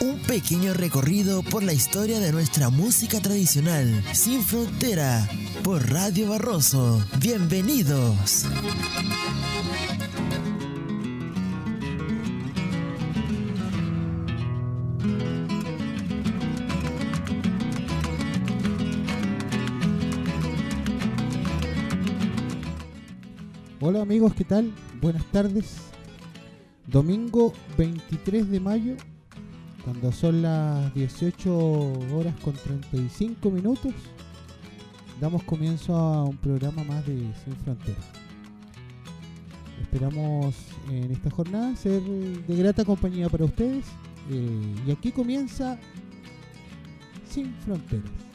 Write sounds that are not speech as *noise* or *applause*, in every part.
Un pequeño recorrido por la historia de nuestra música tradicional, sin frontera, por Radio Barroso. Bienvenidos. Hola amigos, ¿qué tal? Buenas tardes. Domingo 23 de mayo, cuando son las 18 horas con 35 minutos, damos comienzo a un programa más de Sin Fronteras. Esperamos en esta jornada ser de grata compañía para ustedes. eh, y aquí comienza Sin Fronteras.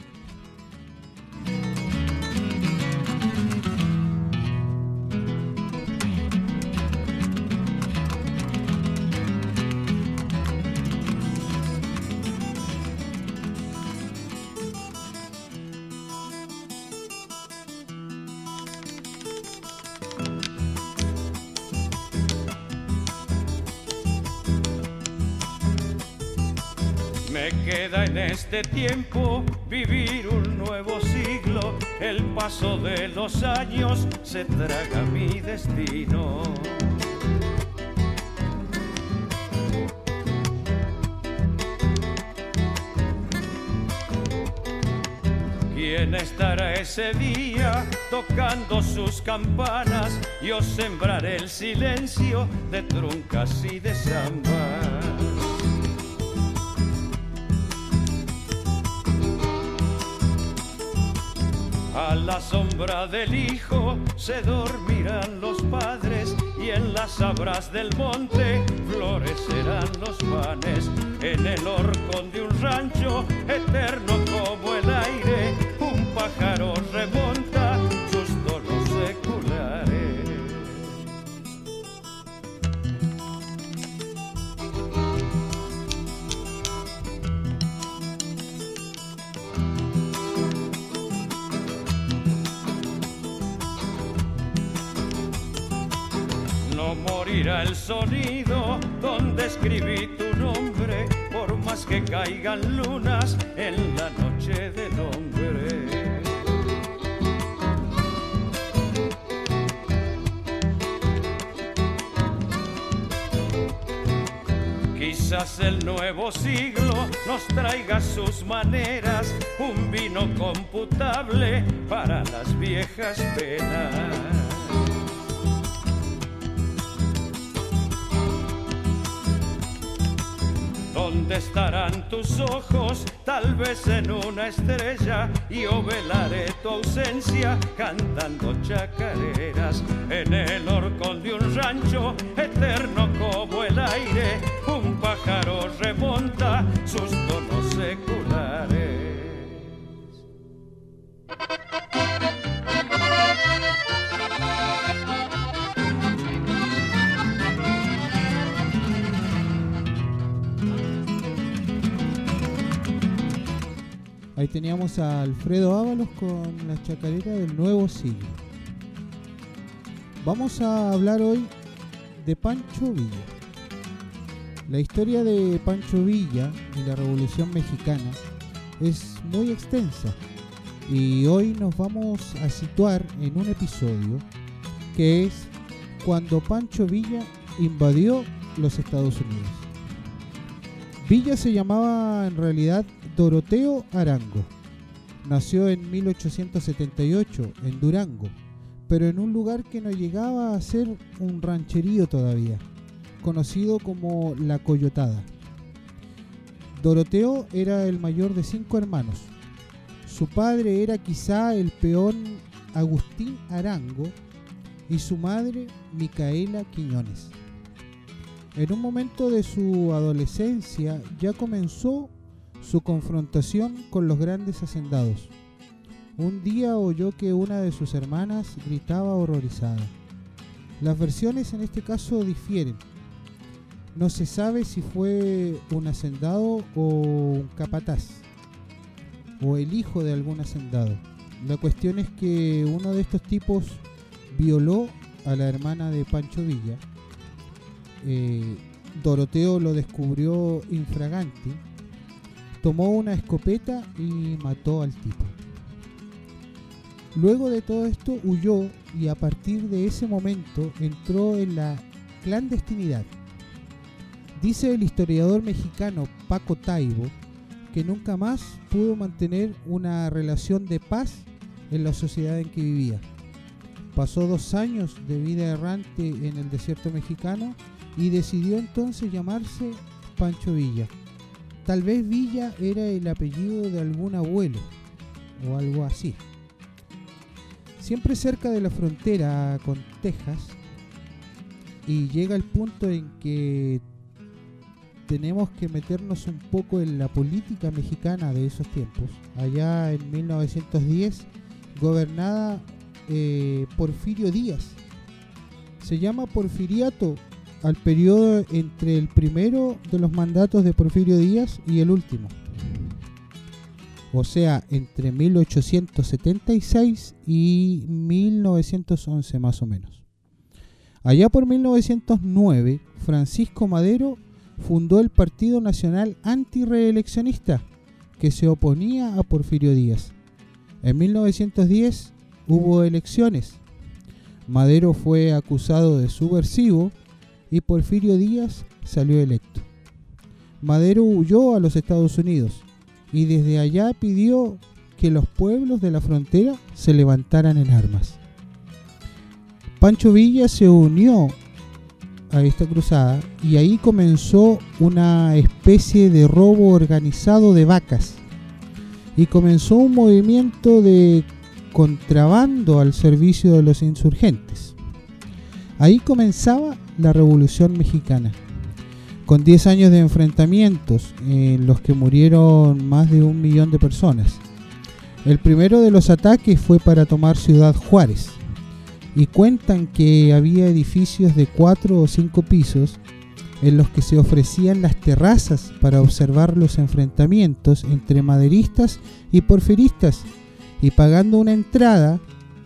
Este tiempo vivir un nuevo siglo. El paso de los años se traga mi destino. ¿Quién estará ese día tocando sus campanas? Yo sembraré el silencio de truncas y de zambas. A la sombra del hijo se dormirán los padres y en las abras del monte florecerán los panes. En el horcón de un rancho eterno como el aire, el sonido donde escribí tu nombre, por más que caigan lunas en la noche del hombre. Quizás el nuevo siglo nos traiga sus maneras, un vino computable para las viejas penas. ¿Dónde estarán tus ojos? Tal vez en una estrella. Yo velaré tu ausencia cantando chacareras en el horcón de un rancho eterno como el aire. Un pájaro remonta sus tonos seculares. Ahí teníamos a Alfredo Ábalos con la chacarera del nuevo siglo. Vamos a hablar hoy de Pancho Villa. La historia de Pancho Villa y la Revolución Mexicana es muy extensa y hoy nos vamos a situar en un episodio que es cuando Pancho Villa invadió los Estados Unidos. Villa se llamaba en realidad Doroteo Arango. Nació en 1878 en Durango, pero en un lugar que no llegaba a ser un rancherío todavía, conocido como La Coyotada. Doroteo era el mayor de cinco hermanos. Su padre era quizá el peón Agustín Arango y su madre Micaela Quiñones. En un momento de su adolescencia ya comenzó su confrontación con los grandes hacendados. Un día oyó que una de sus hermanas gritaba horrorizada. Las versiones en este caso difieren. No se sabe si fue un hacendado o un capataz, o el hijo de algún hacendado. La cuestión es que uno de estos tipos violó a la hermana de Pancho Villa eh, Doroteo lo descubrió infraganti, tomó una escopeta y mató al tipo. Luego de todo esto huyó y a partir de ese momento entró en la clandestinidad. Dice el historiador mexicano Paco Taibo que nunca más pudo mantener una relación de paz en la sociedad en que vivía. Pasó dos años de vida errante en el desierto mexicano y decidió entonces llamarse Pancho Villa. Tal vez Villa era el apellido de algún abuelo o algo así. Siempre cerca de la frontera con Texas y llega el punto en que tenemos que meternos un poco en la política mexicana de esos tiempos. Allá en 1910, gobernada eh, Porfirio Díaz. Se llama Porfiriato al periodo entre el primero de los mandatos de Porfirio Díaz y el último. O sea, entre 1876 y 1911 más o menos. Allá por 1909, Francisco Madero fundó el Partido Nacional Antireeleccionista, que se oponía a Porfirio Díaz. En 1910 hubo elecciones. Madero fue acusado de subversivo y Porfirio Díaz salió electo. Madero huyó a los Estados Unidos y desde allá pidió que los pueblos de la frontera se levantaran en armas. Pancho Villa se unió a esta cruzada y ahí comenzó una especie de robo organizado de vacas y comenzó un movimiento de contrabando al servicio de los insurgentes. Ahí comenzaba la Revolución Mexicana, con 10 años de enfrentamientos en los que murieron más de un millón de personas. El primero de los ataques fue para tomar Ciudad Juárez, y cuentan que había edificios de 4 o 5 pisos en los que se ofrecían las terrazas para observar los enfrentamientos entre maderistas y porfiristas y pagando una entrada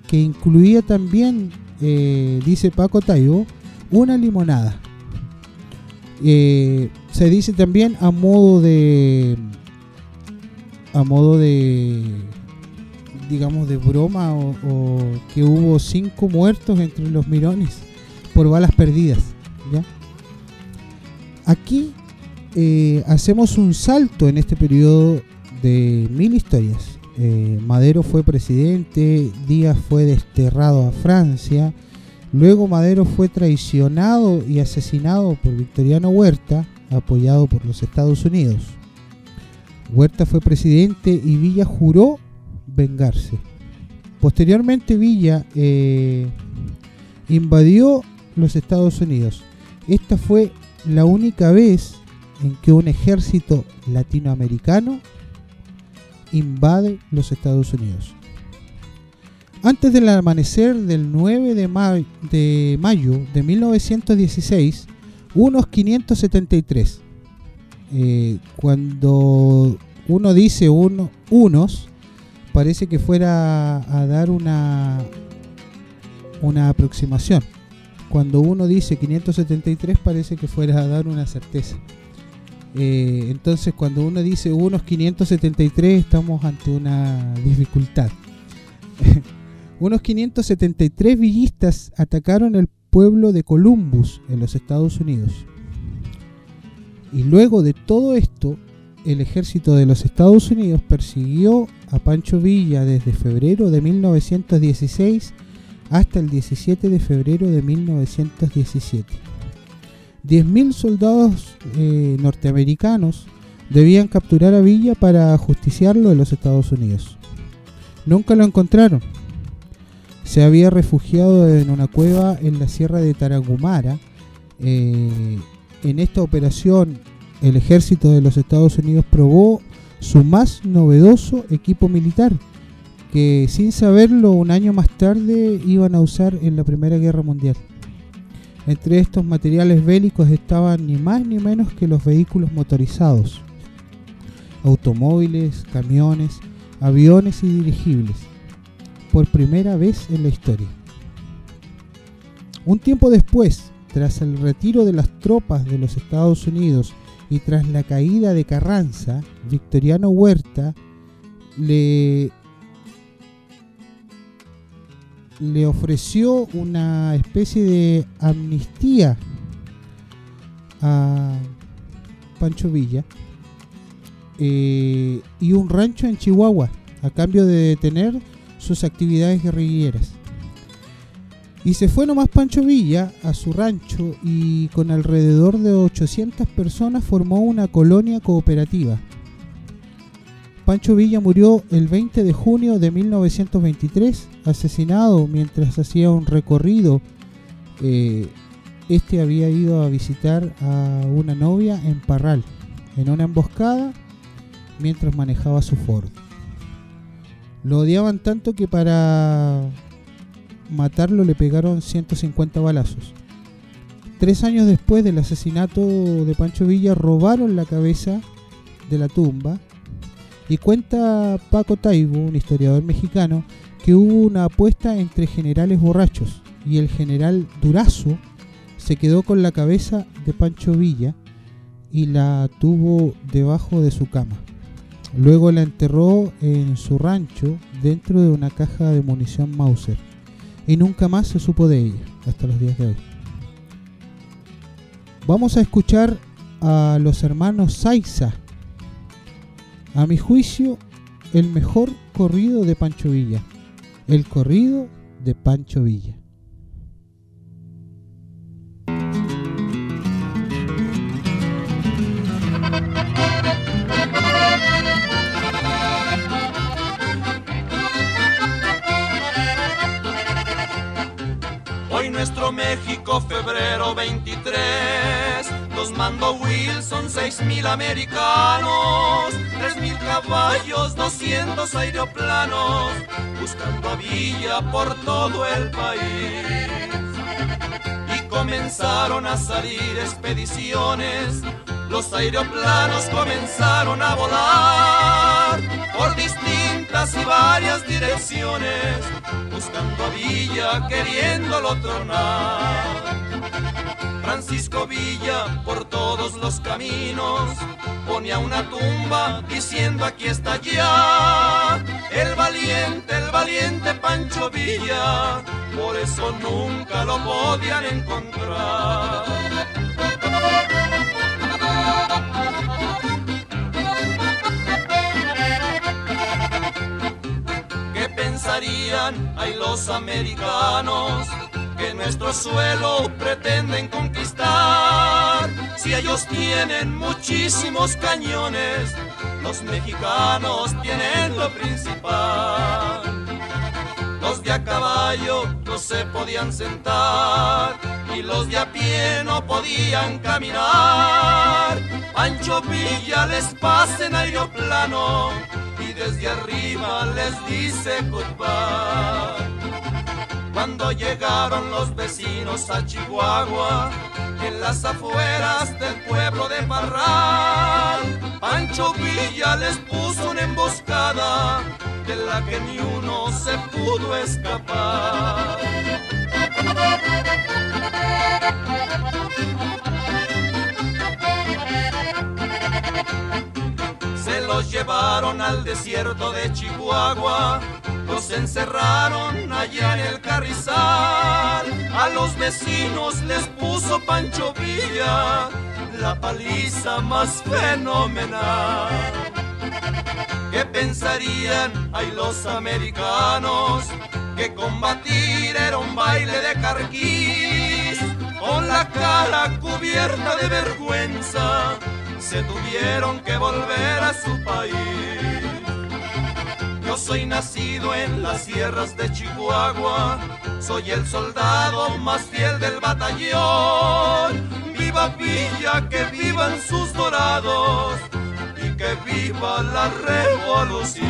que incluía también, eh, dice Paco Taibo, una limonada. Eh, se dice también a modo de a modo de digamos de broma o, que hubo cinco muertos entre los mirones por balas perdidas aquí eh, hacemos un salto en este periodo de mil historias eh, Madero fue presidente Díaz fue desterrado a Francia luego Madero fue traicionado y asesinado por Victoriano Huerta apoyado por los Estados Unidos Huerta fue presidente y Villa juró vengarse. Posteriormente Villa eh, invadió los Estados Unidos. Esta fue la única vez en que un ejército latinoamericano invade los Estados Unidos. Antes del amanecer del 9 de, mayo de 1916, unos 573. Eh, cuando uno dice uno, unos, parece que fuera a dar una, una aproximación. Cuando uno dice 573 parece que fuera a dar una certeza. Eh, entonces cuando uno dice unos 573 estamos ante una dificultad. *laughs* unos 573 villistas atacaron el pueblo de Columbus en los Estados Unidos. Y luego de todo esto, el ejército de los Estados Unidos persiguió a Pancho Villa desde febrero de 1916 hasta el 17 de febrero de 1917. 10.000 soldados eh, norteamericanos debían capturar a Villa para justiciarlo en los Estados Unidos. Nunca lo encontraron. Se había refugiado en una cueva en la sierra de Tarahumara. Eh, en esta operación el ejército de los Estados Unidos probó su más novedoso equipo militar, que sin saberlo un año más tarde iban a usar en la Primera Guerra Mundial. Entre estos materiales bélicos estaban ni más ni menos que los vehículos motorizados, automóviles, camiones, aviones y dirigibles, por primera vez en la historia. Un tiempo después, tras el retiro de las tropas de los Estados Unidos y tras la caída de Carranza, Victoriano Huerta le, le ofreció una especie de amnistía a Pancho Villa eh, y un rancho en Chihuahua a cambio de detener sus actividades guerrilleras. Y se fue nomás Pancho Villa a su rancho y con alrededor de 800 personas formó una colonia cooperativa. Pancho Villa murió el 20 de junio de 1923, asesinado mientras hacía un recorrido. Eh, este había ido a visitar a una novia en Parral, en una emboscada, mientras manejaba su Ford. Lo odiaban tanto que para matarlo le pegaron 150 balazos. Tres años después del asesinato de Pancho Villa robaron la cabeza de la tumba y cuenta Paco Taibo, un historiador mexicano, que hubo una apuesta entre generales borrachos y el general Durazo se quedó con la cabeza de Pancho Villa y la tuvo debajo de su cama. Luego la enterró en su rancho dentro de una caja de munición Mauser y nunca más se supo de ella hasta los días de hoy. Vamos a escuchar a los hermanos Saiza. A mi juicio, el mejor corrido de Pancho Villa. El corrido de Pancho Villa. México, febrero 23. Los mando Wilson, seis mil americanos, tres mil caballos, 200 aeroplanos, buscando a Villa por todo el país. Y comenzaron a salir expediciones, los aeroplanos comenzaron a volar por y varias direcciones buscando a Villa, queriéndolo tronar. Francisco Villa por todos los caminos ponía una tumba diciendo aquí está ya el valiente, el valiente Pancho Villa, por eso nunca lo podían encontrar. Hay los americanos que nuestro suelo pretenden conquistar? Si ellos tienen muchísimos cañones, los mexicanos tienen lo principal. Los de a caballo no se podían sentar y los de a pie no podían caminar. Pancho Villa les pasa en aeroplano desde arriba les dice goodbye. Cuando llegaron los vecinos a Chihuahua, en las afueras del pueblo de Parral, Pancho Villa les puso una emboscada de la que ni uno se pudo escapar llevaron al desierto de Chihuahua, los encerraron allá en el carrizal. A los vecinos les puso Pancho Villa la paliza más fenomenal. ¿Qué pensarían ay los americanos? Que combatir era un baile de carquís, con la cara cubierta de vergüenza se tuvieron que volver a su país. Yo soy nacido en las sierras de Chihuahua, soy el soldado más fiel del batallón. Viva Villa, que vivan sus dorados y que viva la revolución.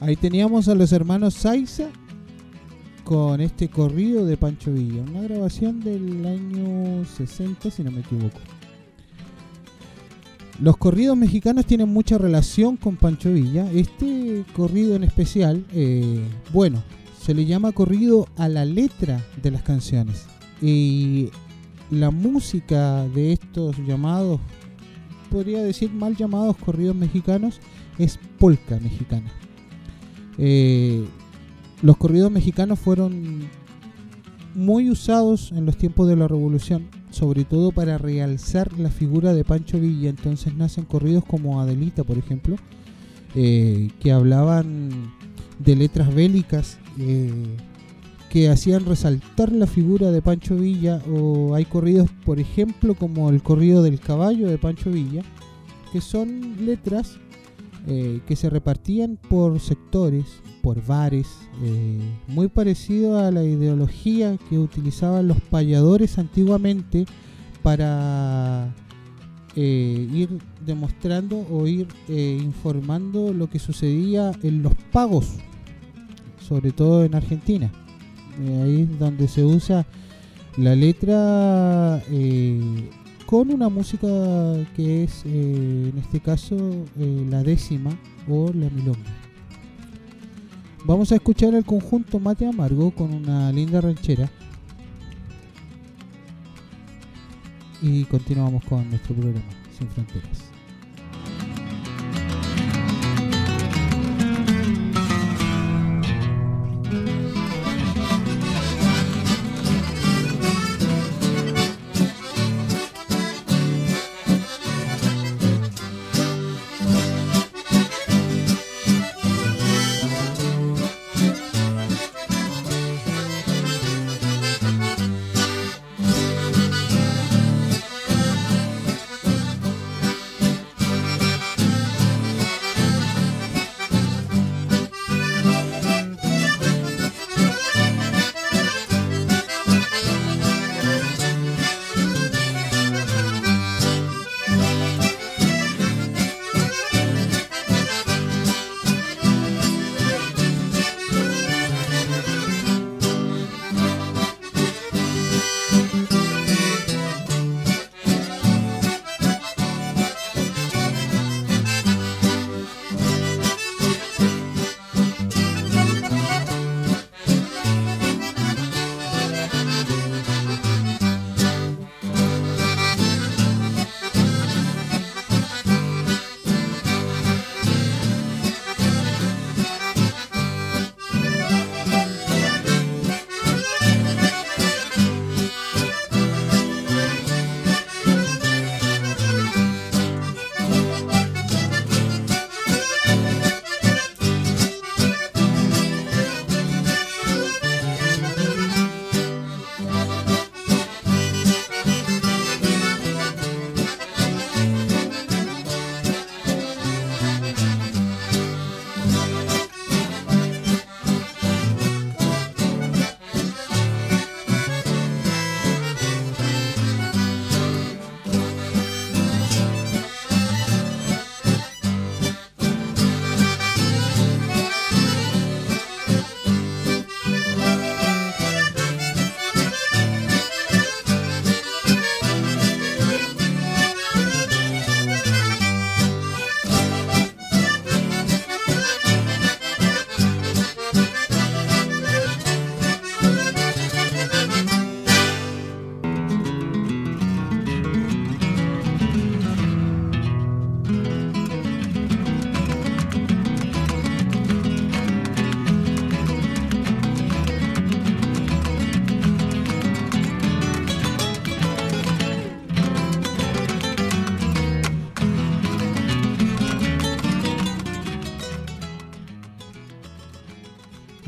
Ahí teníamos a los hermanos Saiza con este corrido de Pancho Villa, una grabación del año 60 si no me equivoco. los corridos mexicanos tienen mucha relación con Pancho Villa. Este corrido en especial, eh, bueno, se le llama corrido a la letra de las canciones. Y la música de estos llamados, podría decir mal llamados corridos mexicanos, es polka mexicana. Eh, los corridos mexicanos fueron muy usados en los tiempos de la revolución, sobre todo para realzar la figura de Pancho Villa. Entonces nacen corridos como Adelita, por ejemplo, eh, que hablaban de letras bélicas eh, que hacían resaltar la figura de Pancho Villa. O hay corridos, por ejemplo, como el corrido del caballo de Pancho Villa, que son letras eh, que se repartían por sectores, por bares, eh, muy parecido a la ideología que utilizaban los payadores antiguamente para eh, ir demostrando o ir informando lo que sucedía en los pagos, sobre todo en Argentina. ahí es donde se usa la letra con una música que es, eh, en este caso, eh, la décima o la milonga. Vamos a escuchar el conjunto Mate Amargo con una linda ranchera. Y continuamos con nuestro programa Sin Fronteras.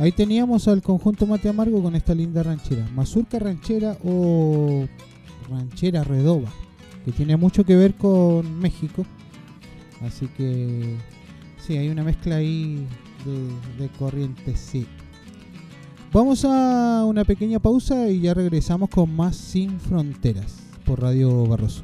Ahí teníamos al conjunto Mate Amargo con esta linda ranchera. Mazurca ranchera o ranchera redoba, que tiene mucho que ver con México. Así que sí, hay una mezcla ahí de, de corrientes, sí. Vamos a una pequeña pausa y ya regresamos con más Sin Fronteras por Radio Barroso.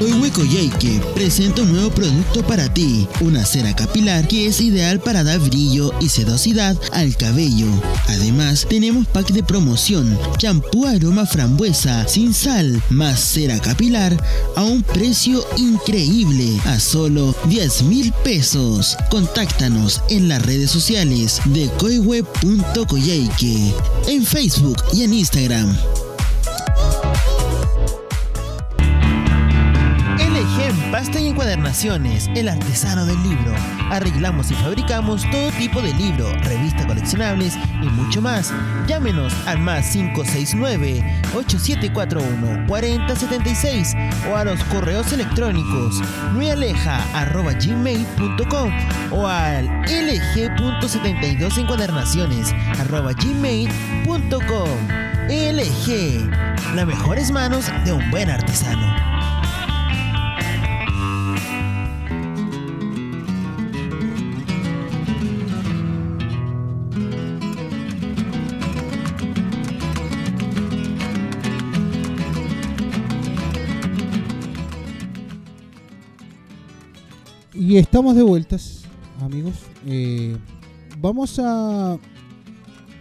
Hoy Huecoyaique presenta un nuevo producto para ti, una cera capilar que es ideal para dar brillo y sedosidad al cabello. Además, tenemos pack de promoción, champú aroma frambuesa sin sal, más cera capilar a un precio increíble, a solo 10 mil pesos. Contáctanos en las redes sociales de coiweb.coyaique, en Facebook y en Instagram. Pasta y encuadernaciones, el artesano del libro. Arreglamos y fabricamos todo tipo de libro, revistas coleccionables y mucho más. Llámenos al más 569-8741-4076 o a los correos electrónicos gmail.com o al lg.72 encuadernaciones gmail.com. LG, las mejores manos de un buen artesano. Y estamos de vueltas, amigos. Eh, vamos a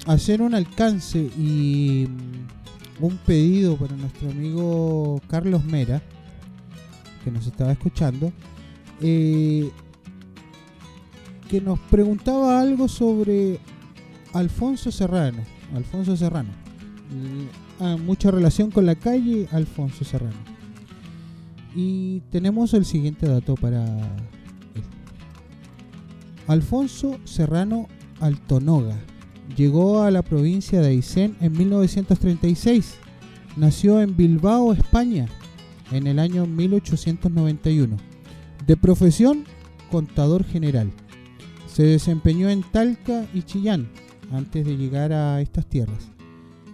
hacer un alcance y mm, un pedido para nuestro amigo Carlos Mera, que nos estaba escuchando, eh, que nos preguntaba algo sobre Alfonso Serrano. Alfonso Serrano. Ah, mucha relación con la calle Alfonso Serrano. Y tenemos el siguiente dato para Alfonso Serrano Altonoga llegó a la provincia de Aysén en 1936. Nació en Bilbao, España, en el año 1891. De profesión, contador general. Se desempeñó en Talca y Chillán antes de llegar a estas tierras.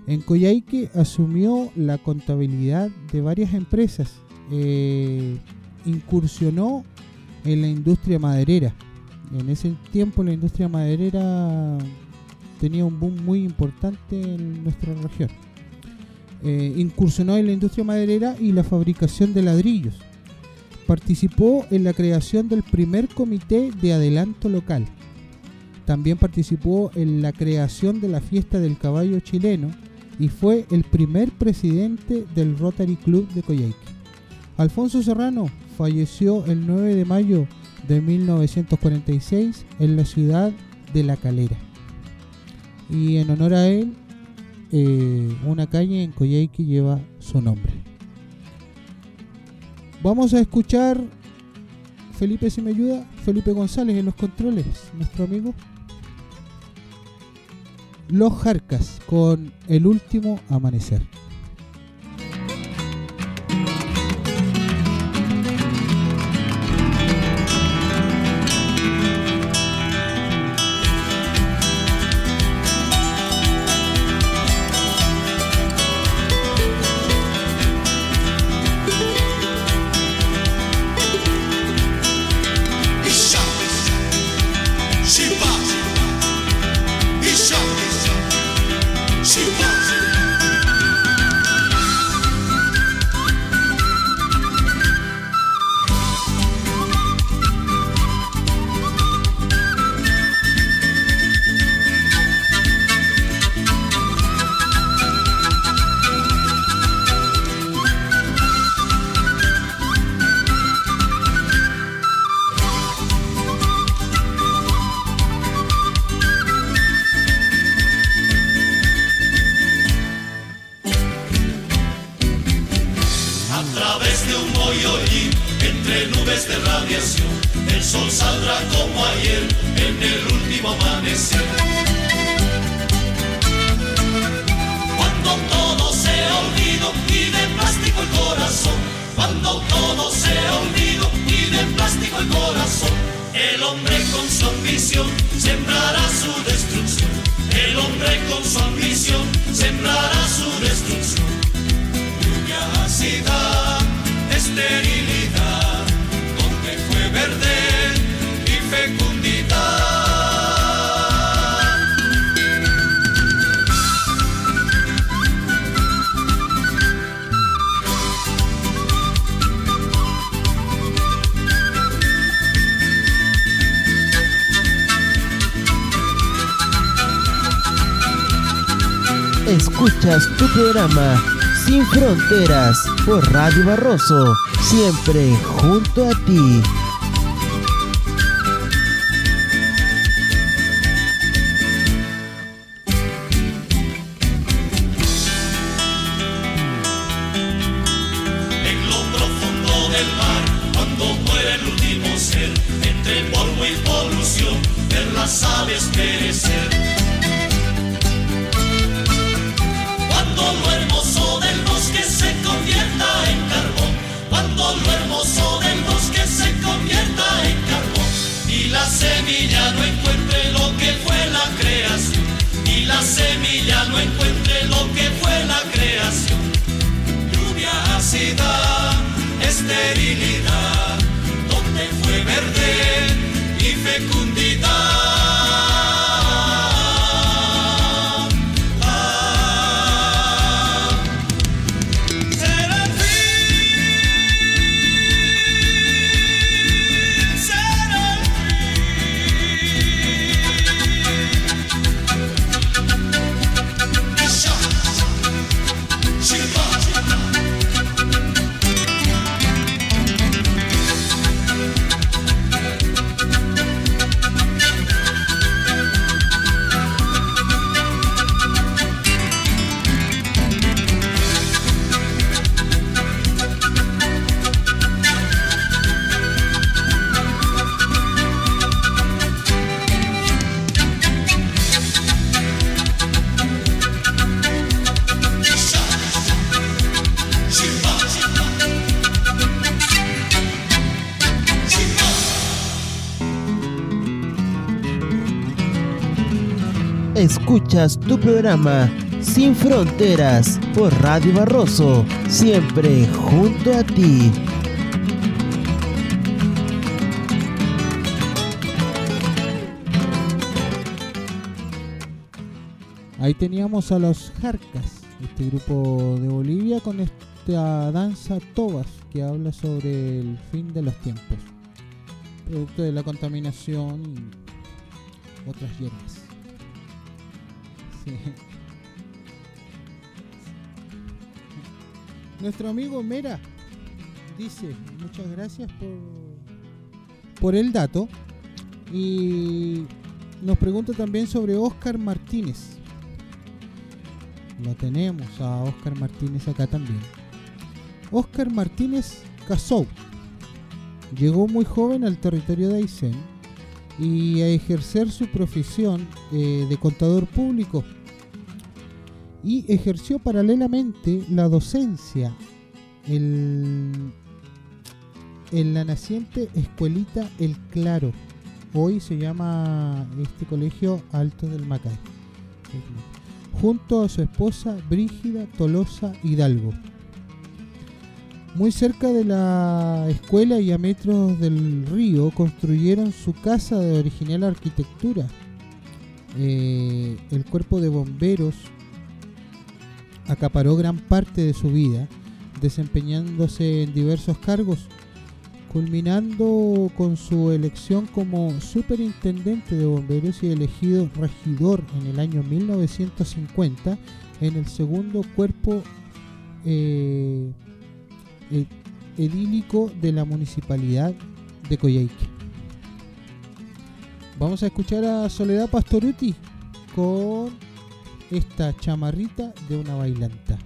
En Coyhaique asumió la contabilidad de varias empresas. Eh, incursionó en la industria maderera en ese tiempo la industria maderera tenía un boom muy importante en nuestra región. Eh, incursionó en la industria maderera y la fabricación de ladrillos. Participó en la creación del primer comité de adelanto local. También participó en la creación de la fiesta del caballo chileno y fue el primer presidente del Rotary Club de Coyhaique. Alfonso Serrano falleció el 9 de mayo de 1946 en la ciudad de La Calera. Y en honor a él, eh, una calle en Coyhaique lleva su nombre. Vamos a escuchar, Felipe si me ayuda, Felipe González en los controles, nuestro amigo. Los Jarcas con El último amanecer. El hombre con su ambición sembrará su destrucción. El hombre con su ambición sembrará su destrucción. Lluvia ácida, estéril. Escuchas tu programa Sin Fronteras por Radio Barroso, siempre junto a ti. Bye. Escuchas tu programa Sin Fronteras por Radio Barroso, siempre junto a ti. Ahí teníamos a los Jarcas, este grupo de Bolivia con esta danza Tobas que habla sobre el fin de los tiempos, producto de la contaminación y otras hierbas. *laughs* Nuestro amigo Mera dice, muchas gracias por, por el dato. Y nos pregunta también sobre Oscar Martínez. Lo tenemos a Oscar Martínez acá también. Oscar Martínez Casou llegó muy joven al territorio de Aysén y a ejercer su profesión eh, de contador público y ejerció paralelamente la docencia en, en la naciente escuelita El Claro. Hoy se llama este colegio Alto del Macay. Junto a su esposa Brígida Tolosa Hidalgo. Muy cerca de la escuela y a metros del río construyeron su casa de original arquitectura. Eh, el cuerpo de bomberos acaparó gran parte de su vida, desempeñándose en diversos cargos, culminando con su elección como superintendente de bomberos y elegido regidor en el año 1950 en el segundo cuerpo eh, edílico de la municipalidad de Coyhaique. Vamos a escuchar a Soledad Pastoruti con esta chamarrita de una bailanta.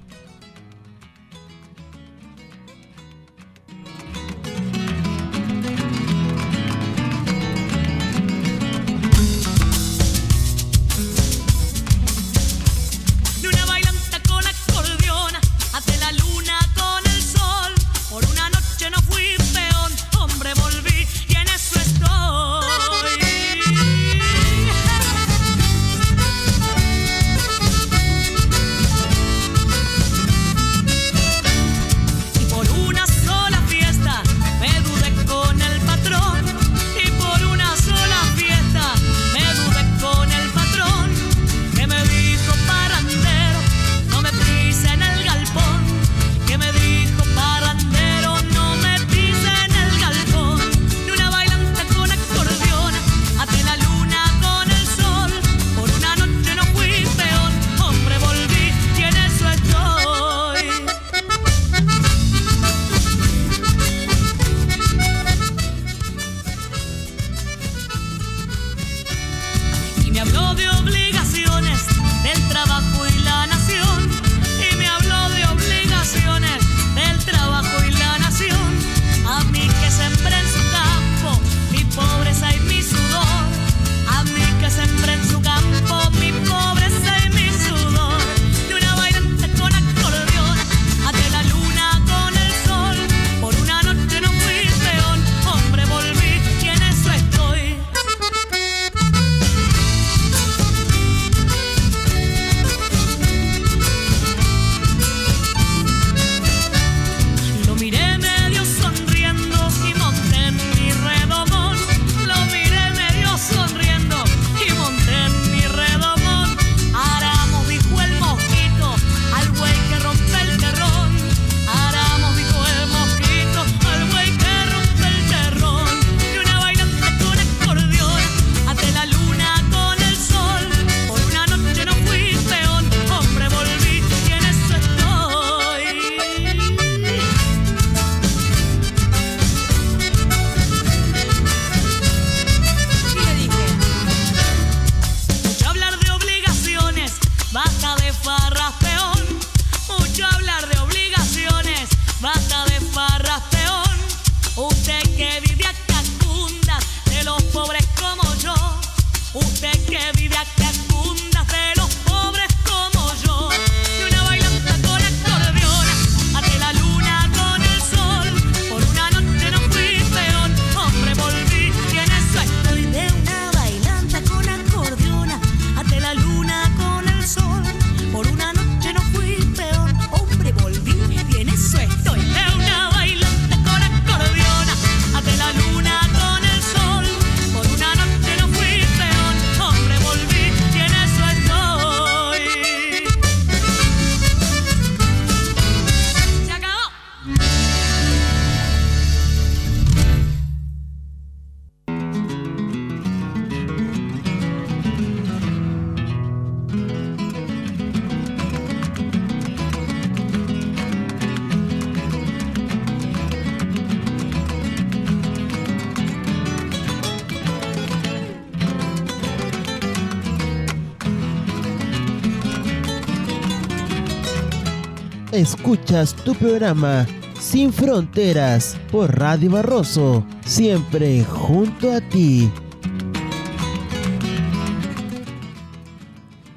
Escuchas tu programa Sin Fronteras por Radio Barroso, siempre junto a ti.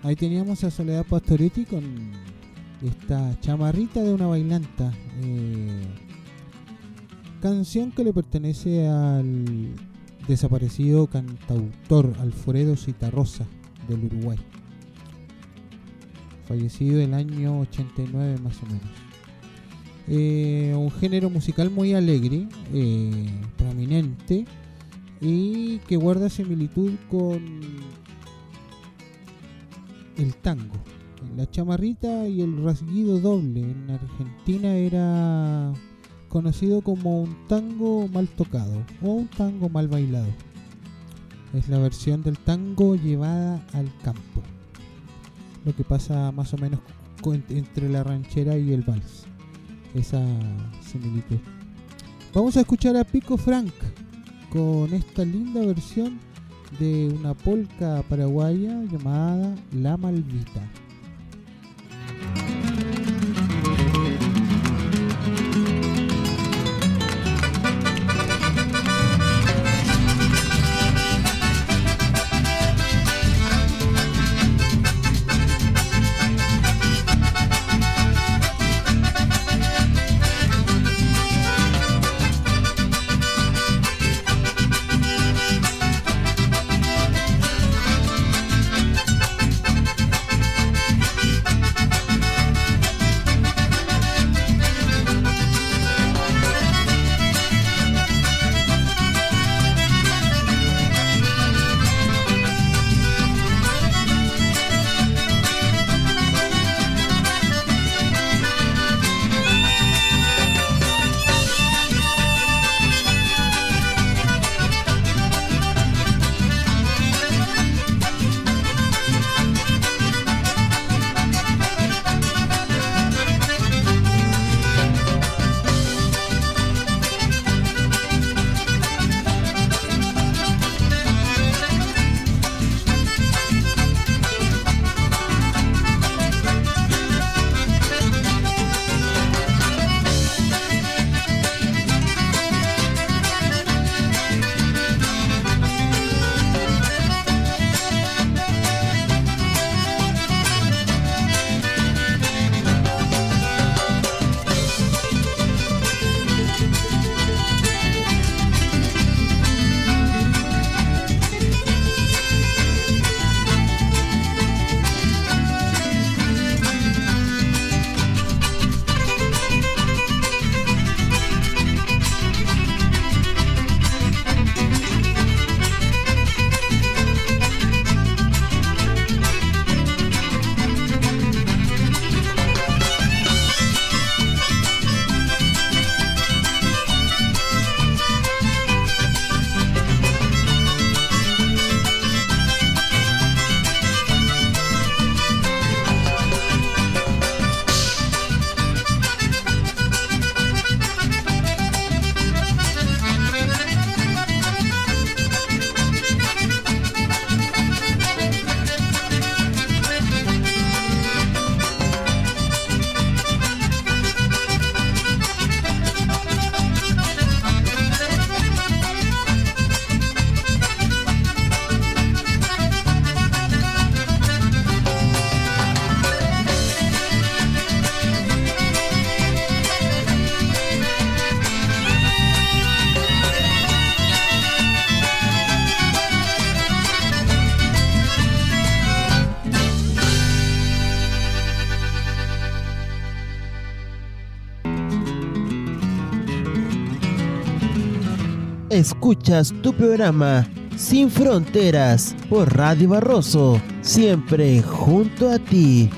Ahí teníamos a Soledad Pastoretti con esta chamarrita de una bailanta. Eh, canción que le pertenece al desaparecido cantautor Alfredo Citarrosa del Uruguay fallecido el año 89 más o menos. Eh, un género musical muy alegre, eh, prominente y que guarda similitud con el tango. La chamarrita y el rasguido doble en Argentina era conocido como un tango mal tocado o un tango mal bailado. Es la versión del tango llevada al campo lo que pasa más o menos entre la ranchera y el vals. Esa similitud. Vamos a escuchar a Pico Frank con esta linda versión de una polca paraguaya llamada La Malvita. Escuchas tu programa Sin Fronteras por Radio Barroso, siempre junto a ti.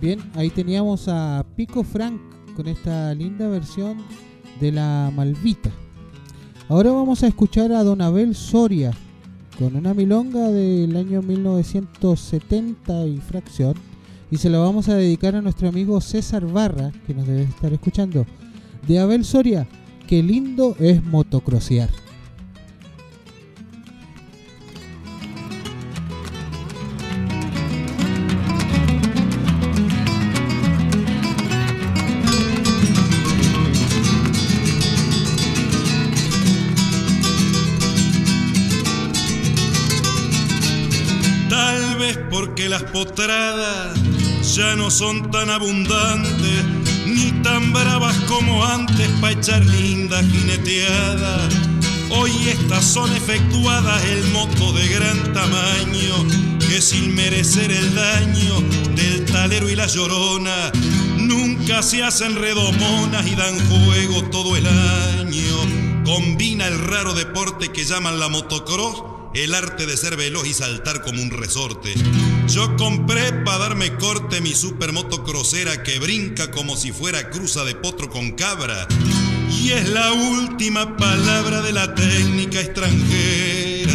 Bien, ahí teníamos a Pico Frank con esta linda versión de la Malvita. Ahora vamos a escuchar a Don Abel Soria con una milonga del año 1970 y fracción. Y se la vamos a dedicar a nuestro amigo César Barra, que nos debe estar escuchando. De Abel Soria, qué lindo es motocrosear. Ya no son tan abundantes ni tan bravas como antes para echar linda jineteada. Hoy estas son efectuadas el moto de gran tamaño que sin merecer el daño del talero y la llorona nunca se hacen redomonas y dan juego todo el año. Combina el raro deporte que llaman la motocross el arte de ser veloz y saltar como un resorte. Yo compré para darme corte mi supermoto crosera que brinca como si fuera cruza de potro con cabra. Y es la última palabra de la técnica extranjera.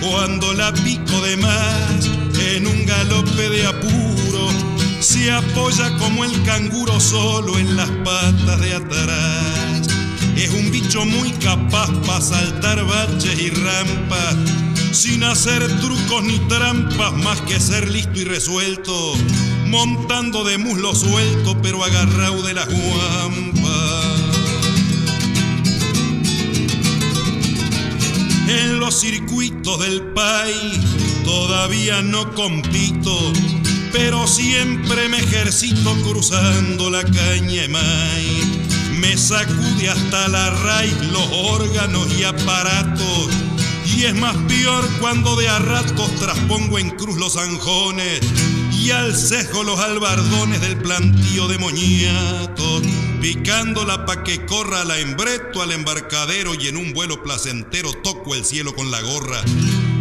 Cuando la pico de más en un galope de apuro, se apoya como el canguro solo en las patas de atrás. Es un bicho muy capaz para saltar baches y rampas, sin hacer trucos ni trampas, más que ser listo y resuelto, montando de muslo suelto, pero agarrado de la guampa. En los circuitos del país todavía no compito, pero siempre me ejercito cruzando la caña me sacude hasta la raíz los órganos y aparatos. Y es más peor cuando de a ratos traspongo en cruz los anjones y al cejo los albardones del plantío de picándola pa' que corra la embreto al embarcadero y en un vuelo placentero toco el cielo con la gorra.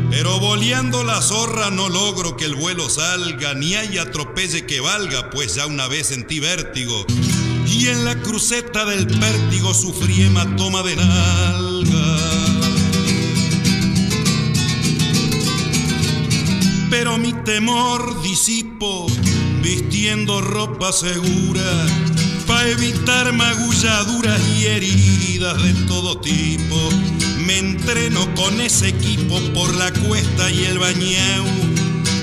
Pero boleando la zorra no logro que el vuelo salga, ni haya atropelle que valga, pues ya una vez sentí vértigo y en la cruceta del pértigo sufrí hematoma de nalga. Pero mi temor disipo vistiendo ropa segura para evitar magulladuras y heridas de todo tipo. Me entreno con ese equipo por la cuesta y el bañeo.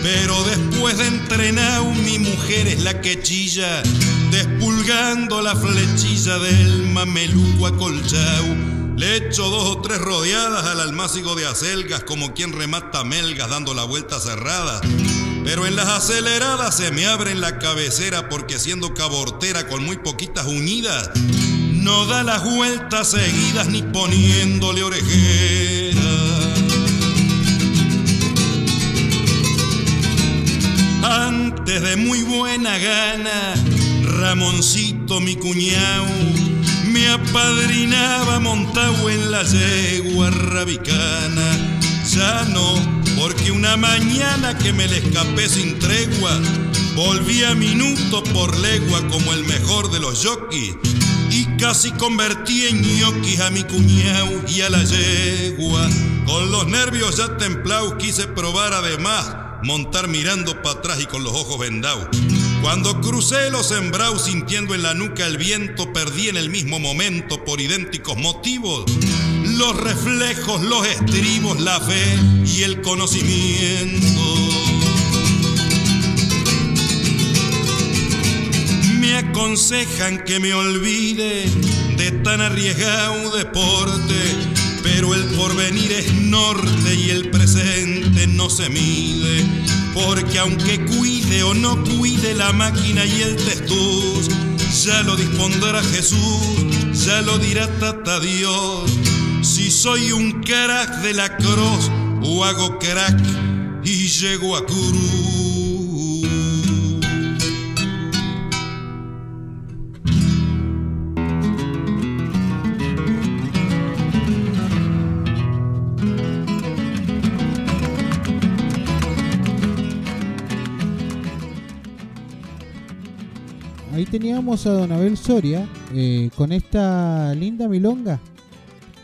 Pero después de entrenar, mi mujer es la que chilla despulgando la flechilla del mameluco acolchao. Le echo dos o tres rodeadas al almácigo de acelgas como quien remata melgas dando la vuelta cerrada. Pero en las aceleradas se me abre en la cabecera porque siendo cabortera con muy poquitas unidas, no da las vueltas seguidas ni poniéndole orejera. Antes de muy buena gana, Ramoncito mi cuñao apadrinaba montado en la yegua rabicana. Ya no, porque una mañana que me le escapé sin tregua, volví a minuto por legua como el mejor de los jockeys y casi convertí en ñoquis a mi cuñao y a la yegua. Con los nervios ya templados quise probar además montar mirando para atrás y con los ojos vendados. Cuando crucé los sembrados sintiendo en la nuca el viento, perdí en el mismo momento por idénticos motivos los reflejos, los estribos, la fe y el conocimiento. Me aconsejan que me olvide de tan arriesgado deporte, pero el porvenir es norte y el presente no se mide, porque aunque cuide o no cuide la máquina y el testuz, ya lo dispondrá Jesús, ya lo dirá Tata Dios. Si soy un crack de la cruz o hago crack y llego a cruz. Teníamos a Don Abel Soria eh, con esta linda milonga.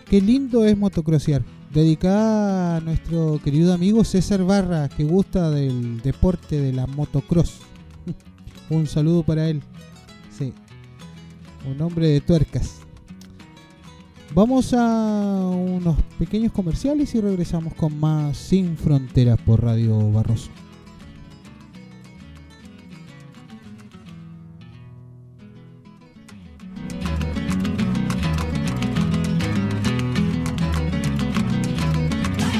Qué lindo es motocrosear. Dedicada a nuestro querido amigo César Barra, que gusta del deporte de la motocross. *laughs* Un saludo para él. Sí. Un hombre de tuercas. Vamos a unos pequeños comerciales y regresamos con más Sin Fronteras por Radio Barroso.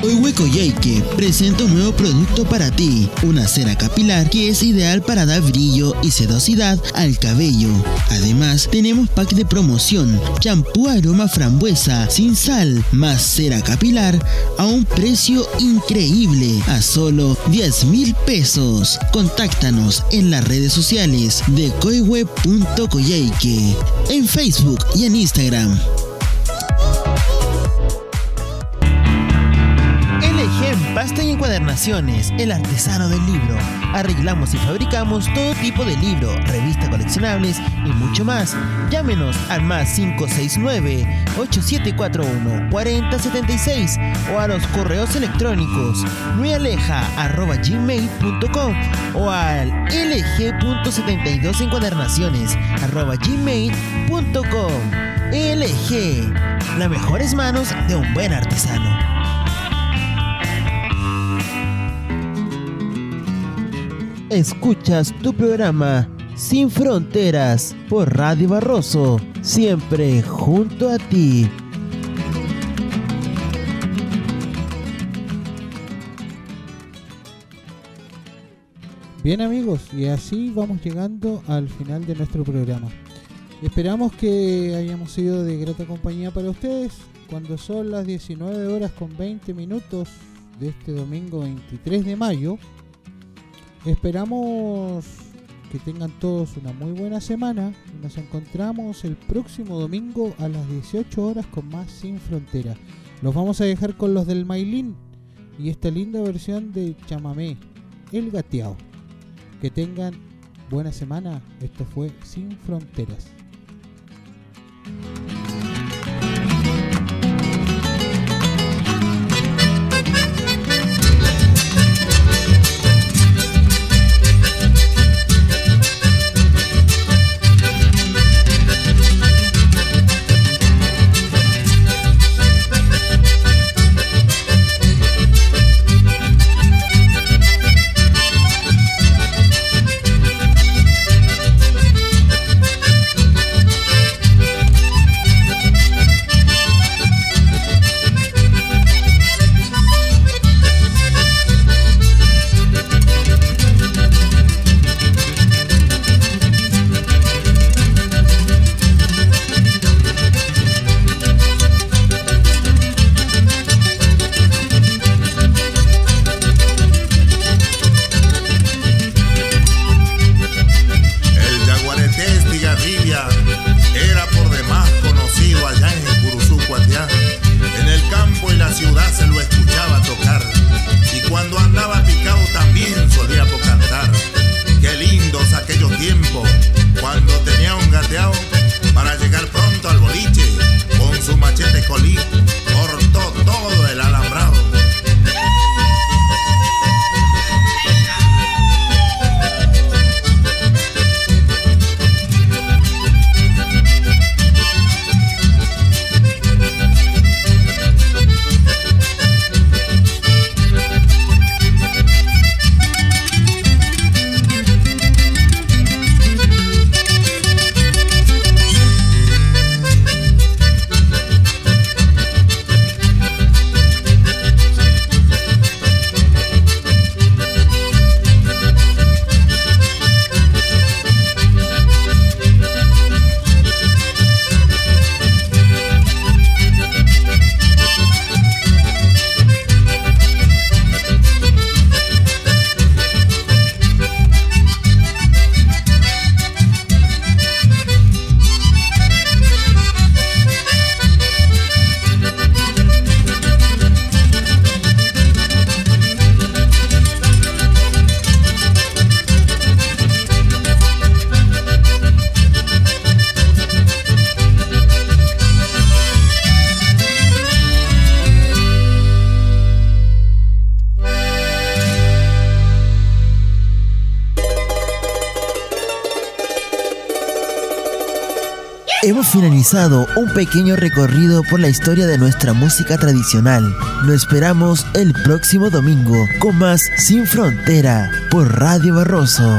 Hoy Hueco Yaique presenta un nuevo producto para ti, una cera capilar que es ideal para dar brillo y sedosidad al cabello. Además, tenemos pack de promoción, champú aroma frambuesa sin sal, más cera capilar a un precio increíble, a solo 10 mil pesos. Contáctanos en las redes sociales de coiweb.coyaique, en Facebook y en Instagram. El artesano del libro. Arreglamos y fabricamos todo tipo de libro, revistas coleccionables y mucho más. Llámenos al más 569-8741-4076 o a los correos electrónicos gmail.com o al lg.72 encuadernaciones arroba gmail.com. LG, las mejores manos de un buen artesano. Escuchas tu programa Sin Fronteras por Radio Barroso, siempre junto a ti. Bien amigos, y así vamos llegando al final de nuestro programa. Esperamos que hayamos sido de grata compañía para ustedes cuando son las 19 horas con 20 minutos de este domingo 23 de mayo. Esperamos que tengan todos una muy buena semana nos encontramos el próximo domingo a las 18 horas con más Sin Frontera. Los vamos a dejar con los del Mailín y esta linda versión de Chamamé, El Gateado. Que tengan buena semana. Esto fue Sin Fronteras. Finalizado un pequeño recorrido por la historia de nuestra música tradicional. Lo esperamos el próximo domingo con más Sin Frontera por Radio Barroso.